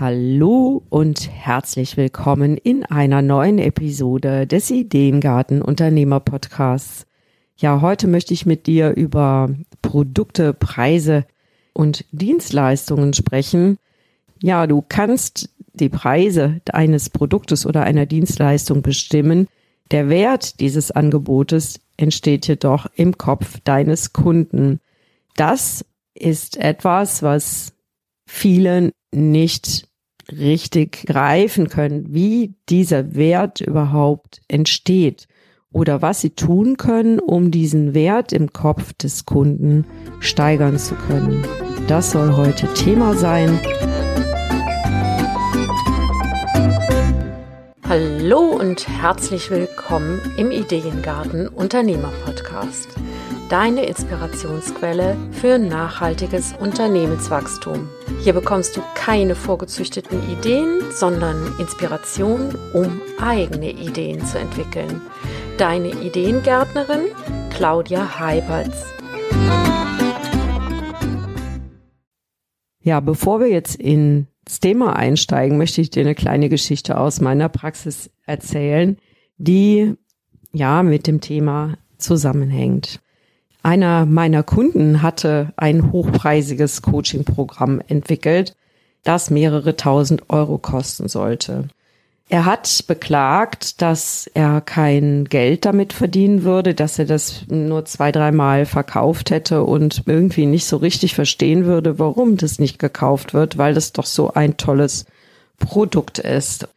Hallo und herzlich willkommen in einer neuen Episode des Ideengarten Unternehmer Podcasts. Ja, heute möchte ich mit dir über Produkte, Preise und Dienstleistungen sprechen. Ja, du kannst die Preise eines Produktes oder einer Dienstleistung bestimmen. Der Wert dieses Angebotes entsteht jedoch im Kopf deines Kunden. Das ist etwas, was vielen nicht richtig greifen können, wie dieser Wert überhaupt entsteht oder was sie tun können, um diesen Wert im Kopf des Kunden steigern zu können. Das soll heute Thema sein. Hallo und herzlich willkommen im Ideengarten Unternehmer Podcast deine Inspirationsquelle für nachhaltiges Unternehmenswachstum. Hier bekommst du keine vorgezüchteten Ideen, sondern Inspiration, um eigene Ideen zu entwickeln. Deine Ideengärtnerin Claudia Heiberts. Ja, bevor wir jetzt ins Thema einsteigen, möchte ich dir eine kleine Geschichte aus meiner Praxis erzählen, die ja mit dem Thema zusammenhängt. Einer meiner Kunden hatte ein hochpreisiges Coaching-Programm entwickelt, das mehrere tausend Euro kosten sollte. Er hat beklagt, dass er kein Geld damit verdienen würde, dass er das nur zwei, dreimal verkauft hätte und irgendwie nicht so richtig verstehen würde, warum das nicht gekauft wird, weil das doch so ein tolles Produkt ist.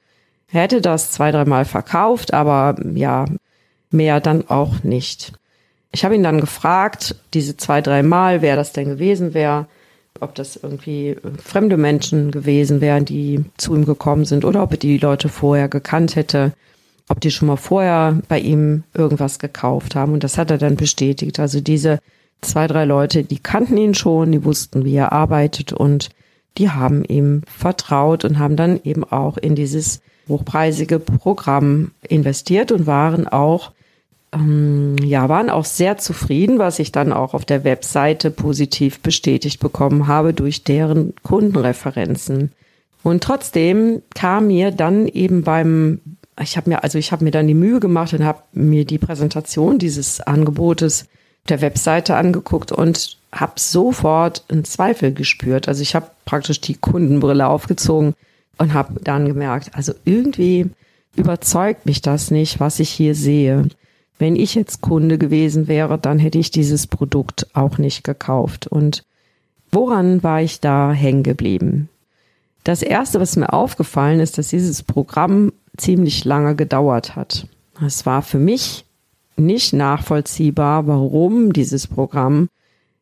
Er hätte das zwei, dreimal verkauft, aber ja, mehr dann auch nicht. Ich habe ihn dann gefragt, diese zwei, drei Mal, wer das denn gewesen wäre, ob das irgendwie äh, fremde Menschen gewesen wären, die zu ihm gekommen sind oder ob er die Leute vorher gekannt hätte, ob die schon mal vorher bei ihm irgendwas gekauft haben. Und das hat er dann bestätigt. Also diese zwei, drei Leute, die kannten ihn schon, die wussten, wie er arbeitet und die haben ihm vertraut und haben dann eben auch in dieses hochpreisige Programm investiert und waren auch ähm, ja, waren auch sehr zufrieden, was ich dann auch auf der Webseite positiv bestätigt bekommen habe durch deren Kundenreferenzen. Und trotzdem kam mir dann eben beim, ich habe mir, also ich habe mir dann die Mühe gemacht und habe mir die Präsentation dieses Angebotes der Webseite angeguckt und habe sofort einen Zweifel gespürt. Also ich habe praktisch die Kundenbrille aufgezogen und habe dann gemerkt, also irgendwie überzeugt mich das nicht, was ich hier sehe. Wenn ich jetzt Kunde gewesen wäre, dann hätte ich dieses Produkt auch nicht gekauft. Und woran war ich da hängen geblieben? Das erste, was mir aufgefallen ist, dass dieses Programm ziemlich lange gedauert hat. Es war für mich nicht nachvollziehbar, warum dieses Programm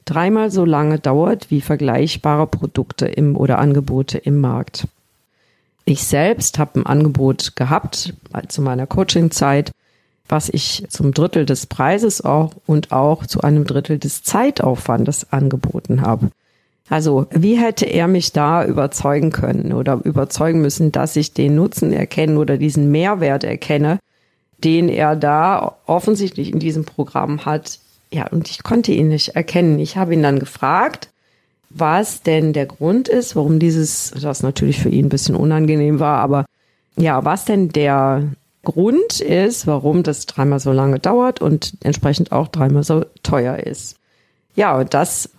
dreimal so lange dauert wie vergleichbare Produkte im oder Angebote im Markt. Ich selbst habe ein Angebot gehabt zu meiner Coaching-Zeit was ich zum Drittel des Preises auch und auch zu einem Drittel des Zeitaufwandes angeboten habe. Also wie hätte er mich da überzeugen können oder überzeugen müssen, dass ich den Nutzen erkenne oder diesen Mehrwert erkenne, den er da offensichtlich in diesem Programm hat. Ja, und ich konnte ihn nicht erkennen. Ich habe ihn dann gefragt, was denn der Grund ist, warum dieses, das natürlich für ihn ein bisschen unangenehm war, aber ja, was denn der Grund ist, warum das dreimal so lange dauert und entsprechend auch dreimal so teuer ist. Ja, und das,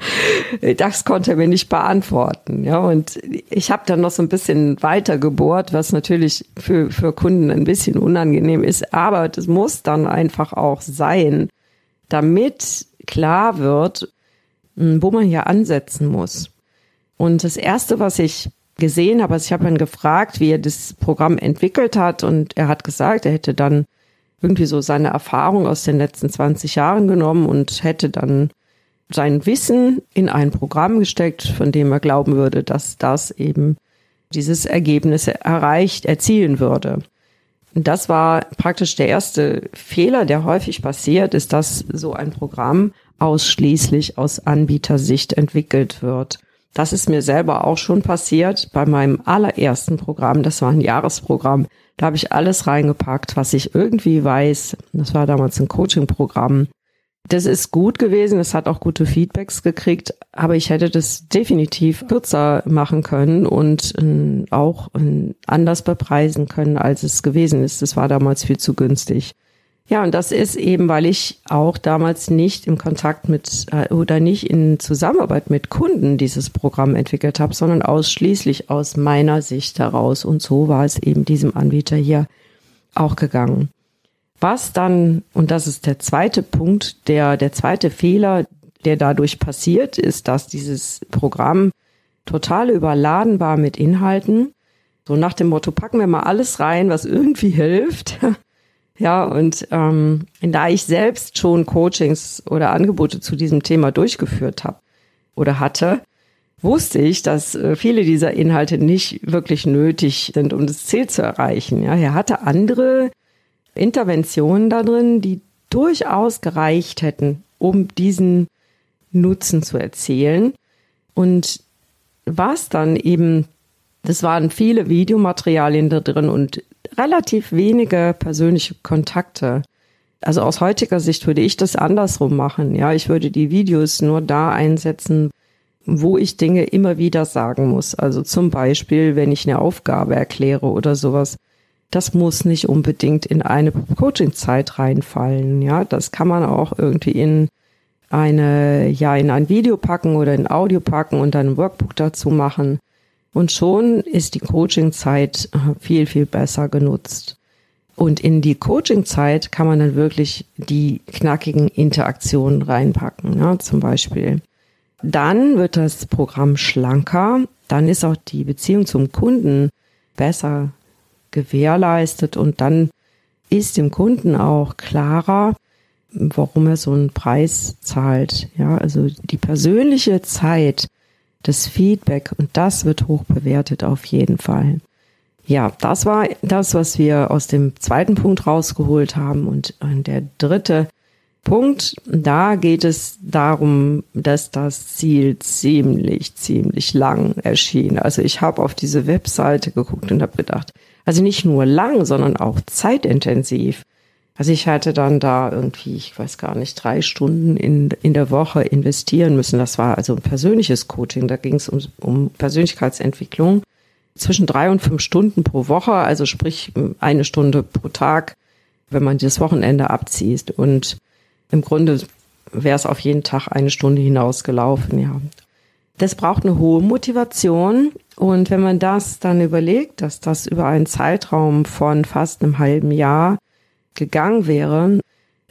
das konnte er mir nicht beantworten. Ja, und ich habe dann noch so ein bisschen weiter gebohrt, was natürlich für, für Kunden ein bisschen unangenehm ist, aber das muss dann einfach auch sein, damit klar wird, hm, wo man hier ansetzen muss. Und das erste, was ich gesehen, aber ich habe ihn gefragt, wie er das Programm entwickelt hat und er hat gesagt, er hätte dann irgendwie so seine Erfahrung aus den letzten 20 Jahren genommen und hätte dann sein Wissen in ein Programm gesteckt, von dem er glauben würde, dass das eben dieses Ergebnis erreicht, erzielen würde. Und das war praktisch der erste Fehler, der häufig passiert, ist, dass so ein Programm ausschließlich aus Anbietersicht entwickelt wird. Das ist mir selber auch schon passiert bei meinem allerersten Programm. Das war ein Jahresprogramm. Da habe ich alles reingepackt, was ich irgendwie weiß. Das war damals ein Coaching-Programm. Das ist gut gewesen, es hat auch gute Feedbacks gekriegt, aber ich hätte das definitiv kürzer machen können und äh, auch äh, anders bepreisen können, als es gewesen ist. Das war damals viel zu günstig. Ja, und das ist eben, weil ich auch damals nicht im Kontakt mit äh, oder nicht in Zusammenarbeit mit Kunden dieses Programm entwickelt habe, sondern ausschließlich aus meiner Sicht heraus. Und so war es eben diesem Anbieter hier auch gegangen. Was dann, und das ist der zweite Punkt, der, der zweite Fehler, der dadurch passiert, ist, dass dieses Programm total überladen war mit Inhalten. So nach dem Motto, packen wir mal alles rein, was irgendwie hilft. Ja, und ähm, da ich selbst schon Coachings oder Angebote zu diesem Thema durchgeführt habe oder hatte, wusste ich, dass äh, viele dieser Inhalte nicht wirklich nötig sind, um das Ziel zu erreichen. Ja, er hatte andere Interventionen da drin, die durchaus gereicht hätten, um diesen Nutzen zu erzielen. Und was dann eben, das waren viele Videomaterialien da drin und relativ wenige persönliche Kontakte. Also aus heutiger Sicht würde ich das andersrum machen. Ja, ich würde die Videos nur da einsetzen, wo ich Dinge immer wieder sagen muss. Also zum Beispiel, wenn ich eine Aufgabe erkläre oder sowas. Das muss nicht unbedingt in eine Coaching-Zeit reinfallen. Ja, das kann man auch irgendwie in eine, ja, in ein Video packen oder in Audio packen und dann ein Workbook dazu machen. Und schon ist die Coaching-Zeit äh, viel, viel besser genutzt. Und in die Coaching-Zeit kann man dann wirklich die knackigen Interaktionen reinpacken, ja, zum Beispiel. Dann wird das Programm schlanker, dann ist auch die Beziehung zum Kunden besser gewährleistet und dann ist dem Kunden auch klarer, warum er so einen Preis zahlt. Ja, also die persönliche Zeit, das Feedback und das wird hoch bewertet auf jeden Fall. Ja, das war das, was wir aus dem zweiten Punkt rausgeholt haben und der dritte Punkt, da geht es darum, dass das Ziel ziemlich, ziemlich lang erschien. Also ich habe auf diese Webseite geguckt und habe gedacht, also nicht nur lang, sondern auch zeitintensiv. Also ich hatte dann da irgendwie, ich weiß gar nicht, drei Stunden in, in der Woche investieren müssen. Das war also ein persönliches Coaching. Da ging es um, um Persönlichkeitsentwicklung. Zwischen drei und fünf Stunden pro Woche, also sprich eine Stunde pro Tag, wenn man das Wochenende abzieht. Und im Grunde wäre es auf jeden Tag eine Stunde hinausgelaufen, ja. Das braucht eine hohe Motivation. Und wenn man das dann überlegt, dass das über einen Zeitraum von fast einem halben Jahr gegangen wäre,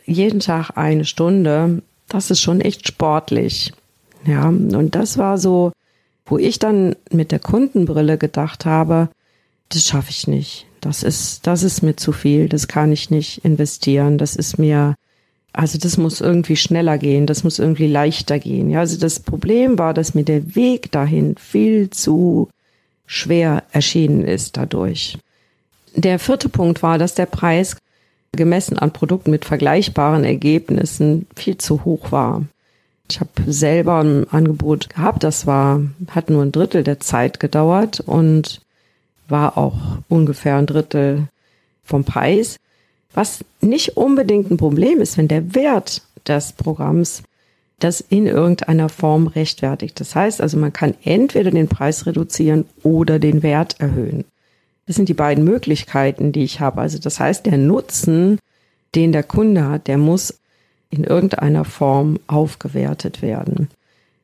jeden Tag eine Stunde, das ist schon echt sportlich. Ja, und das war so, wo ich dann mit der Kundenbrille gedacht habe, das schaffe ich nicht. Das ist, das ist mir zu viel. Das kann ich nicht investieren. Das ist mir also das muss irgendwie schneller gehen, das muss irgendwie leichter gehen. Ja, also das Problem war, dass mir der Weg dahin viel zu schwer erschienen ist dadurch. Der vierte Punkt war, dass der Preis gemessen an Produkten mit vergleichbaren Ergebnissen viel zu hoch war. Ich habe selber ein Angebot gehabt, das war, hat nur ein Drittel der Zeit gedauert und war auch ungefähr ein Drittel vom Preis. Was nicht unbedingt ein Problem ist, wenn der Wert des Programms das in irgendeiner Form rechtfertigt. Das heißt also, man kann entweder den Preis reduzieren oder den Wert erhöhen. Das sind die beiden Möglichkeiten, die ich habe. Also das heißt, der Nutzen, den der Kunde hat, der muss in irgendeiner Form aufgewertet werden.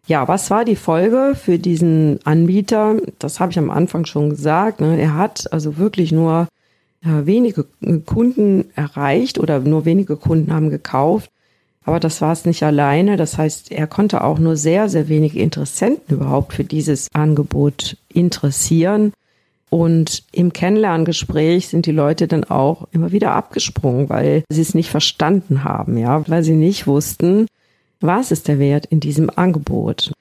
Ja, was war die Folge für diesen Anbieter? Das habe ich am Anfang schon gesagt. Ne? Er hat also wirklich nur wenige Kunden erreicht oder nur wenige Kunden haben gekauft. Aber das war es nicht alleine. Das heißt, er konnte auch nur sehr, sehr wenige Interessenten überhaupt für dieses Angebot interessieren. Und im Kennenlerngespräch sind die Leute dann auch immer wieder abgesprungen, weil sie es nicht verstanden haben, ja, weil sie nicht wussten, was ist der Wert in diesem Angebot.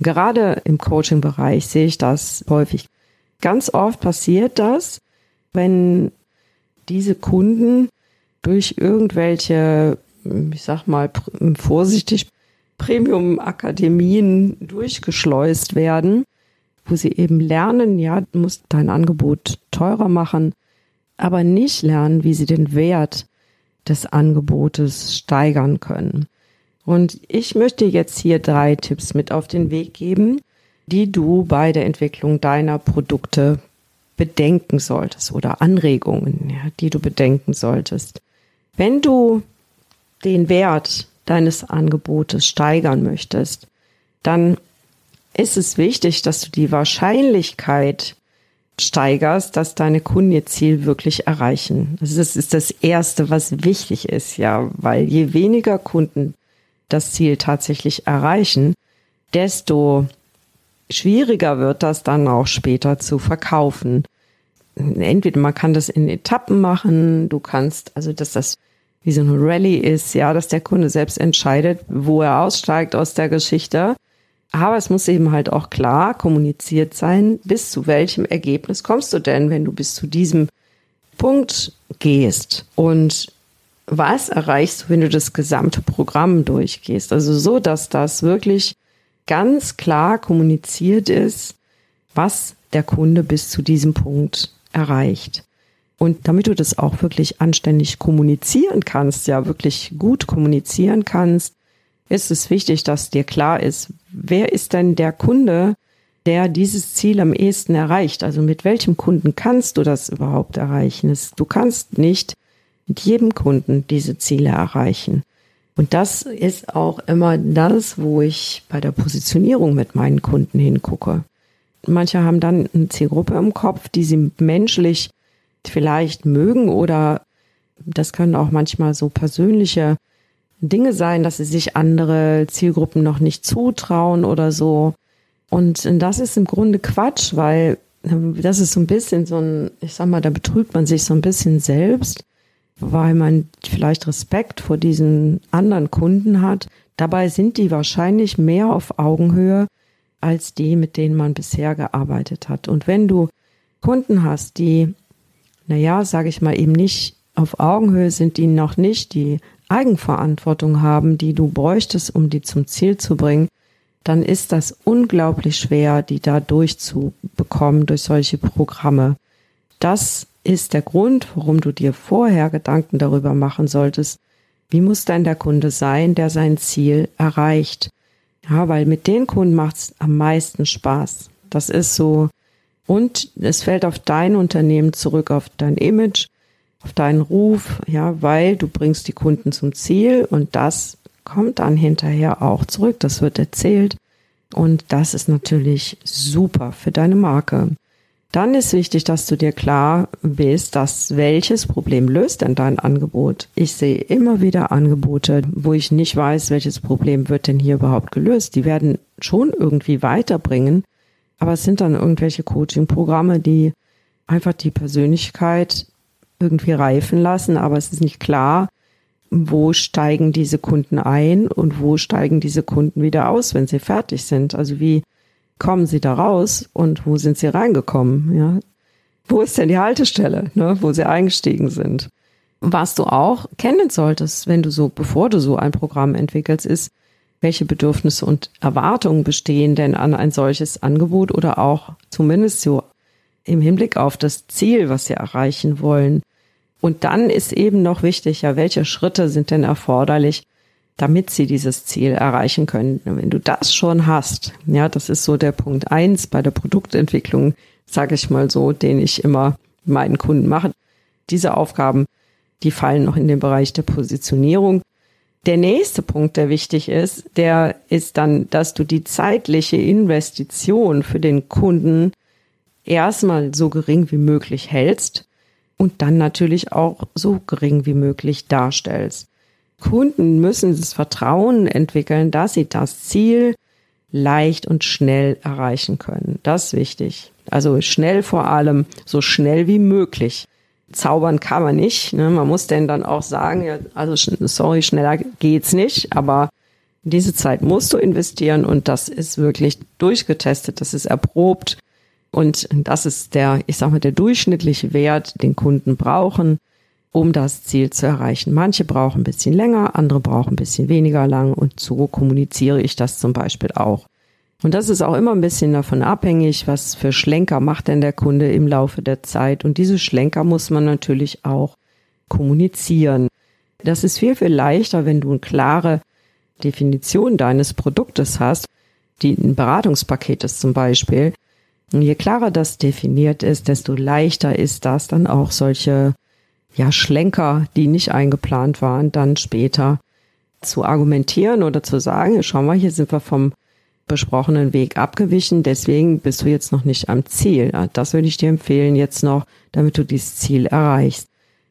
Gerade im Coaching-Bereich sehe ich das häufig. Ganz oft passiert das, wenn diese Kunden durch irgendwelche, ich sag mal, vorsichtig Premium-Akademien durchgeschleust werden, wo sie eben lernen, ja, du musst dein Angebot teurer machen, aber nicht lernen, wie sie den Wert des Angebotes steigern können. Und ich möchte jetzt hier drei Tipps mit auf den Weg geben, die du bei der Entwicklung deiner Produkte bedenken solltest oder Anregungen, ja, die du bedenken solltest. Wenn du den Wert deines Angebotes steigern möchtest, dann ist es wichtig, dass du die Wahrscheinlichkeit steigerst, dass deine Kunden ihr Ziel wirklich erreichen. Also das ist das Erste, was wichtig ist, ja, weil je weniger Kunden das Ziel tatsächlich erreichen, desto schwieriger wird das dann auch später zu verkaufen. Entweder man kann das in Etappen machen, du kannst, also dass das wie so eine Rallye ist, ja, dass der Kunde selbst entscheidet, wo er aussteigt aus der Geschichte. Aber es muss eben halt auch klar kommuniziert sein, bis zu welchem Ergebnis kommst du denn, wenn du bis zu diesem Punkt gehst. Und was erreichst du, wenn du das gesamte Programm durchgehst? Also so, dass das wirklich ganz klar kommuniziert ist, was der Kunde bis zu diesem Punkt erreicht. Und damit du das auch wirklich anständig kommunizieren kannst, ja wirklich gut kommunizieren kannst, ist es wichtig, dass dir klar ist, wer ist denn der Kunde, der dieses Ziel am ehesten erreicht? Also mit welchem Kunden kannst du das überhaupt erreichen? Du kannst nicht mit jedem Kunden diese Ziele erreichen. Und das ist auch immer das, wo ich bei der Positionierung mit meinen Kunden hingucke. Manche haben dann eine Zielgruppe im Kopf, die sie menschlich vielleicht mögen oder das können auch manchmal so persönliche Dinge sein, dass sie sich andere Zielgruppen noch nicht zutrauen oder so. Und das ist im Grunde Quatsch, weil das ist so ein bisschen so ein, ich sag mal, da betrügt man sich so ein bisschen selbst weil man vielleicht Respekt vor diesen anderen Kunden hat. Dabei sind die wahrscheinlich mehr auf Augenhöhe als die, mit denen man bisher gearbeitet hat. Und wenn du Kunden hast, die, naja, sage ich mal, eben nicht auf Augenhöhe sind, die noch nicht die Eigenverantwortung haben, die du bräuchtest, um die zum Ziel zu bringen, dann ist das unglaublich schwer, die da durchzubekommen durch solche Programme. Das ist der Grund, warum du dir vorher Gedanken darüber machen solltest, wie muss denn der Kunde sein, der sein Ziel erreicht. Ja, weil mit den Kunden macht es am meisten Spaß. Das ist so. Und es fällt auf dein Unternehmen zurück, auf dein Image, auf deinen Ruf, ja, weil du bringst die Kunden zum Ziel und das kommt dann hinterher auch zurück. Das wird erzählt und das ist natürlich super für deine Marke. Dann ist wichtig, dass du dir klar bist, dass welches Problem löst denn dein Angebot. Ich sehe immer wieder Angebote, wo ich nicht weiß, welches Problem wird denn hier überhaupt gelöst. Die werden schon irgendwie weiterbringen, aber es sind dann irgendwelche Coaching-Programme, die einfach die Persönlichkeit irgendwie reifen lassen, aber es ist nicht klar, wo steigen diese Kunden ein und wo steigen diese Kunden wieder aus, wenn sie fertig sind. Also wie kommen sie da raus und wo sind sie reingekommen? Ja? Wo ist denn die Haltestelle, ne, wo sie eingestiegen sind? Was du auch kennen solltest, wenn du so, bevor du so ein Programm entwickelst, ist, welche Bedürfnisse und Erwartungen bestehen denn an ein solches Angebot oder auch zumindest so im Hinblick auf das Ziel, was sie erreichen wollen. Und dann ist eben noch wichtig, ja, welche Schritte sind denn erforderlich, damit sie dieses Ziel erreichen können. Wenn du das schon hast, ja, das ist so der Punkt eins bei der Produktentwicklung, sage ich mal so, den ich immer meinen Kunden mache. Diese Aufgaben, die fallen noch in den Bereich der Positionierung. Der nächste Punkt, der wichtig ist, der ist dann, dass du die zeitliche Investition für den Kunden erstmal so gering wie möglich hältst und dann natürlich auch so gering wie möglich darstellst. Kunden müssen das Vertrauen entwickeln, dass sie das Ziel leicht und schnell erreichen können. Das ist wichtig. Also schnell vor allem, so schnell wie möglich. Zaubern kann man nicht. Ne? Man muss denn dann auch sagen, ja, also sorry, schneller geht's nicht, aber diese Zeit musst du investieren und das ist wirklich durchgetestet, das ist erprobt und das ist der, ich sag mal, der durchschnittliche Wert, den Kunden brauchen um das Ziel zu erreichen. Manche brauchen ein bisschen länger, andere brauchen ein bisschen weniger lang und so kommuniziere ich das zum Beispiel auch. Und das ist auch immer ein bisschen davon abhängig, was für Schlenker macht denn der Kunde im Laufe der Zeit. Und diese Schlenker muss man natürlich auch kommunizieren. Das ist viel, viel leichter, wenn du eine klare Definition deines Produktes hast, die ein Beratungspaket ist zum Beispiel, und je klarer das definiert ist, desto leichter ist das dann auch solche ja, Schlenker, die nicht eingeplant waren, dann später zu argumentieren oder zu sagen, schau mal, hier sind wir vom besprochenen Weg abgewichen, deswegen bist du jetzt noch nicht am Ziel. Das würde ich dir empfehlen jetzt noch, damit du dieses Ziel erreichst.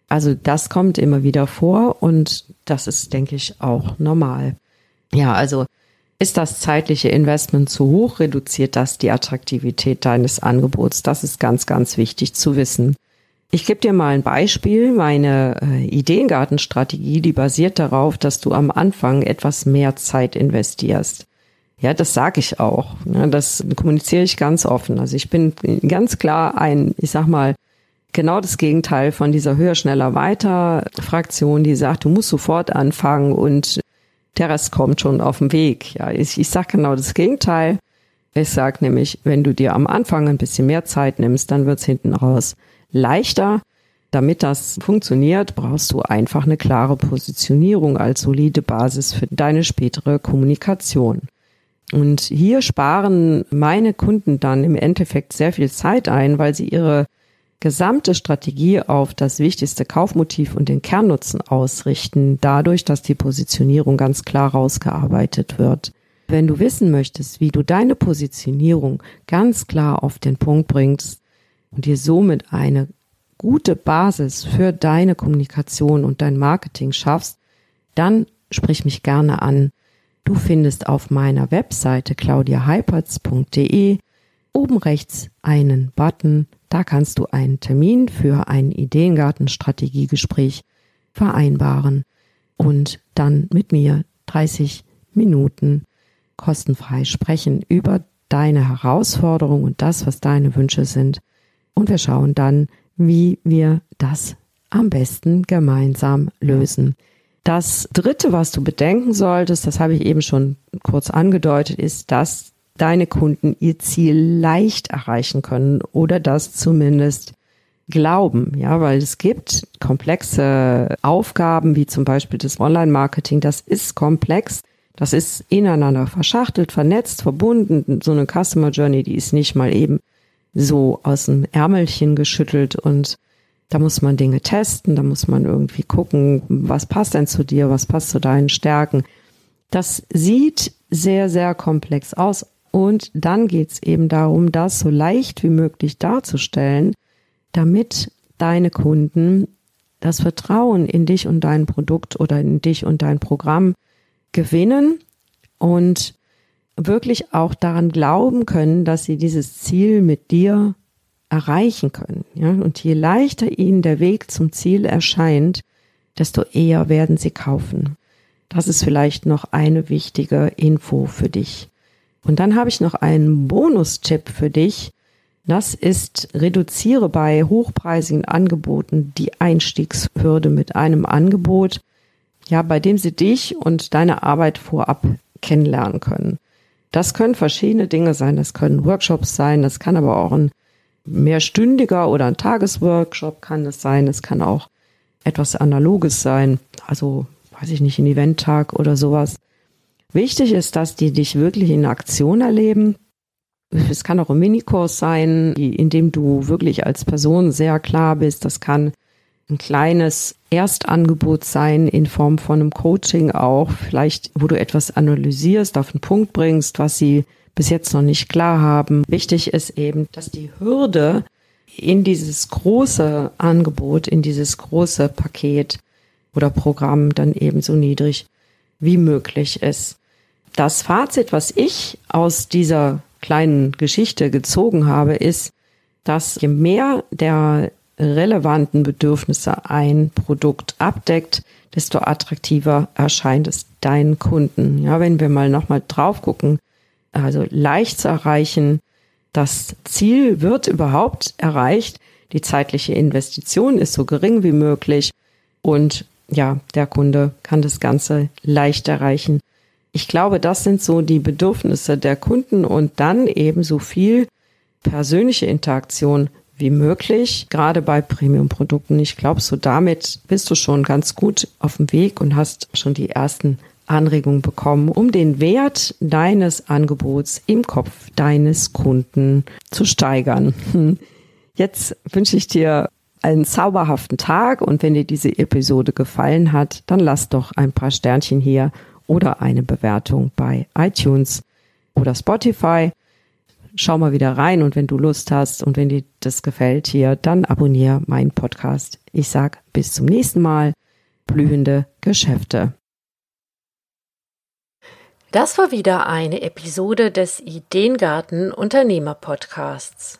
Also das kommt immer wieder vor und das ist, denke ich, auch normal. Ja, also ist das zeitliche Investment zu hoch, reduziert das die Attraktivität deines Angebots. Das ist ganz, ganz wichtig zu wissen. Ich gebe dir mal ein Beispiel. Meine äh, Ideengartenstrategie, die basiert darauf, dass du am Anfang etwas mehr Zeit investierst. Ja, das sage ich auch. Ja, das kommuniziere ich ganz offen. Also ich bin ganz klar ein, ich sag mal, genau das Gegenteil von dieser höher, schneller, weiter Fraktion, die sagt, du musst sofort anfangen und der Rest kommt schon auf den Weg. Ja, ich, ich sage genau das Gegenteil. Ich sage nämlich, wenn du dir am Anfang ein bisschen mehr Zeit nimmst, dann wird's hinten raus leichter. Damit das funktioniert, brauchst du einfach eine klare Positionierung als solide Basis für deine spätere Kommunikation. Und hier sparen meine Kunden dann im Endeffekt sehr viel Zeit ein, weil sie ihre gesamte Strategie auf das wichtigste Kaufmotiv und den Kernnutzen ausrichten, dadurch, dass die Positionierung ganz klar rausgearbeitet wird. Wenn du wissen möchtest, wie du deine Positionierung ganz klar auf den Punkt bringst, und dir somit eine gute Basis für deine Kommunikation und dein Marketing schaffst, dann sprich mich gerne an. Du findest auf meiner Webseite claudiaheipertz.de oben rechts einen Button. Da kannst du einen Termin für ein Ideengarten-Strategiegespräch vereinbaren und dann mit mir 30 Minuten kostenfrei sprechen über deine Herausforderung und das, was deine Wünsche sind und wir schauen dann, wie wir das am besten gemeinsam lösen. Das dritte, was du bedenken solltest, das habe ich eben schon kurz angedeutet, ist, dass deine Kunden ihr Ziel leicht erreichen können oder das zumindest glauben, ja, weil es gibt komplexe Aufgaben, wie zum Beispiel das Online-Marketing, das ist komplex, das ist ineinander verschachtelt, vernetzt, verbunden, so eine Customer Journey, die ist nicht mal eben so aus dem Ärmelchen geschüttelt und da muss man Dinge testen, da muss man irgendwie gucken, was passt denn zu dir, was passt zu deinen Stärken. Das sieht sehr, sehr komplex aus. Und dann geht's eben darum, das so leicht wie möglich darzustellen, damit deine Kunden das Vertrauen in dich und dein Produkt oder in dich und dein Programm gewinnen und wirklich auch daran glauben können, dass sie dieses Ziel mit dir erreichen können. Ja? Und je leichter ihnen der Weg zum Ziel erscheint, desto eher werden sie kaufen. Das ist vielleicht noch eine wichtige Info für dich. Und dann habe ich noch einen Bonustipp für dich. Das ist, reduziere bei hochpreisigen Angeboten die Einstiegshürde mit einem Angebot, ja, bei dem sie dich und deine Arbeit vorab kennenlernen können. Das können verschiedene Dinge sein. Das können Workshops sein. Das kann aber auch ein mehrstündiger oder ein Tagesworkshop kann es sein. Es kann auch etwas Analoges sein. Also, weiß ich nicht, ein Eventtag oder sowas. Wichtig ist, dass die dich wirklich in Aktion erleben. Es kann auch ein Minikurs sein, in dem du wirklich als Person sehr klar bist. Das kann ein kleines Erstangebot sein in Form von einem Coaching auch, vielleicht wo du etwas analysierst, auf den Punkt bringst, was sie bis jetzt noch nicht klar haben. Wichtig ist eben, dass die Hürde in dieses große Angebot, in dieses große Paket oder Programm dann eben so niedrig wie möglich ist. Das Fazit, was ich aus dieser kleinen Geschichte gezogen habe, ist, dass je mehr der relevanten Bedürfnisse ein Produkt abdeckt, desto attraktiver erscheint es deinen Kunden. Ja, wenn wir mal nochmal drauf gucken, also leicht zu erreichen, das Ziel wird überhaupt erreicht, die zeitliche Investition ist so gering wie möglich und ja, der Kunde kann das Ganze leicht erreichen. Ich glaube, das sind so die Bedürfnisse der Kunden und dann eben so viel persönliche Interaktion wie möglich, gerade bei Premium-Produkten. Ich glaube, so damit bist du schon ganz gut auf dem Weg und hast schon die ersten Anregung bekommen, um den Wert deines Angebots im Kopf deines Kunden zu steigern. Jetzt wünsche ich dir einen zauberhaften Tag und wenn dir diese Episode gefallen hat, dann lass doch ein paar Sternchen hier oder eine Bewertung bei iTunes oder Spotify. Schau mal wieder rein und wenn du Lust hast und wenn dir das gefällt hier, dann abonniere meinen Podcast. Ich sag bis zum nächsten Mal. Blühende Geschäfte. Das war wieder eine Episode des Ideengarten Unternehmer Podcasts.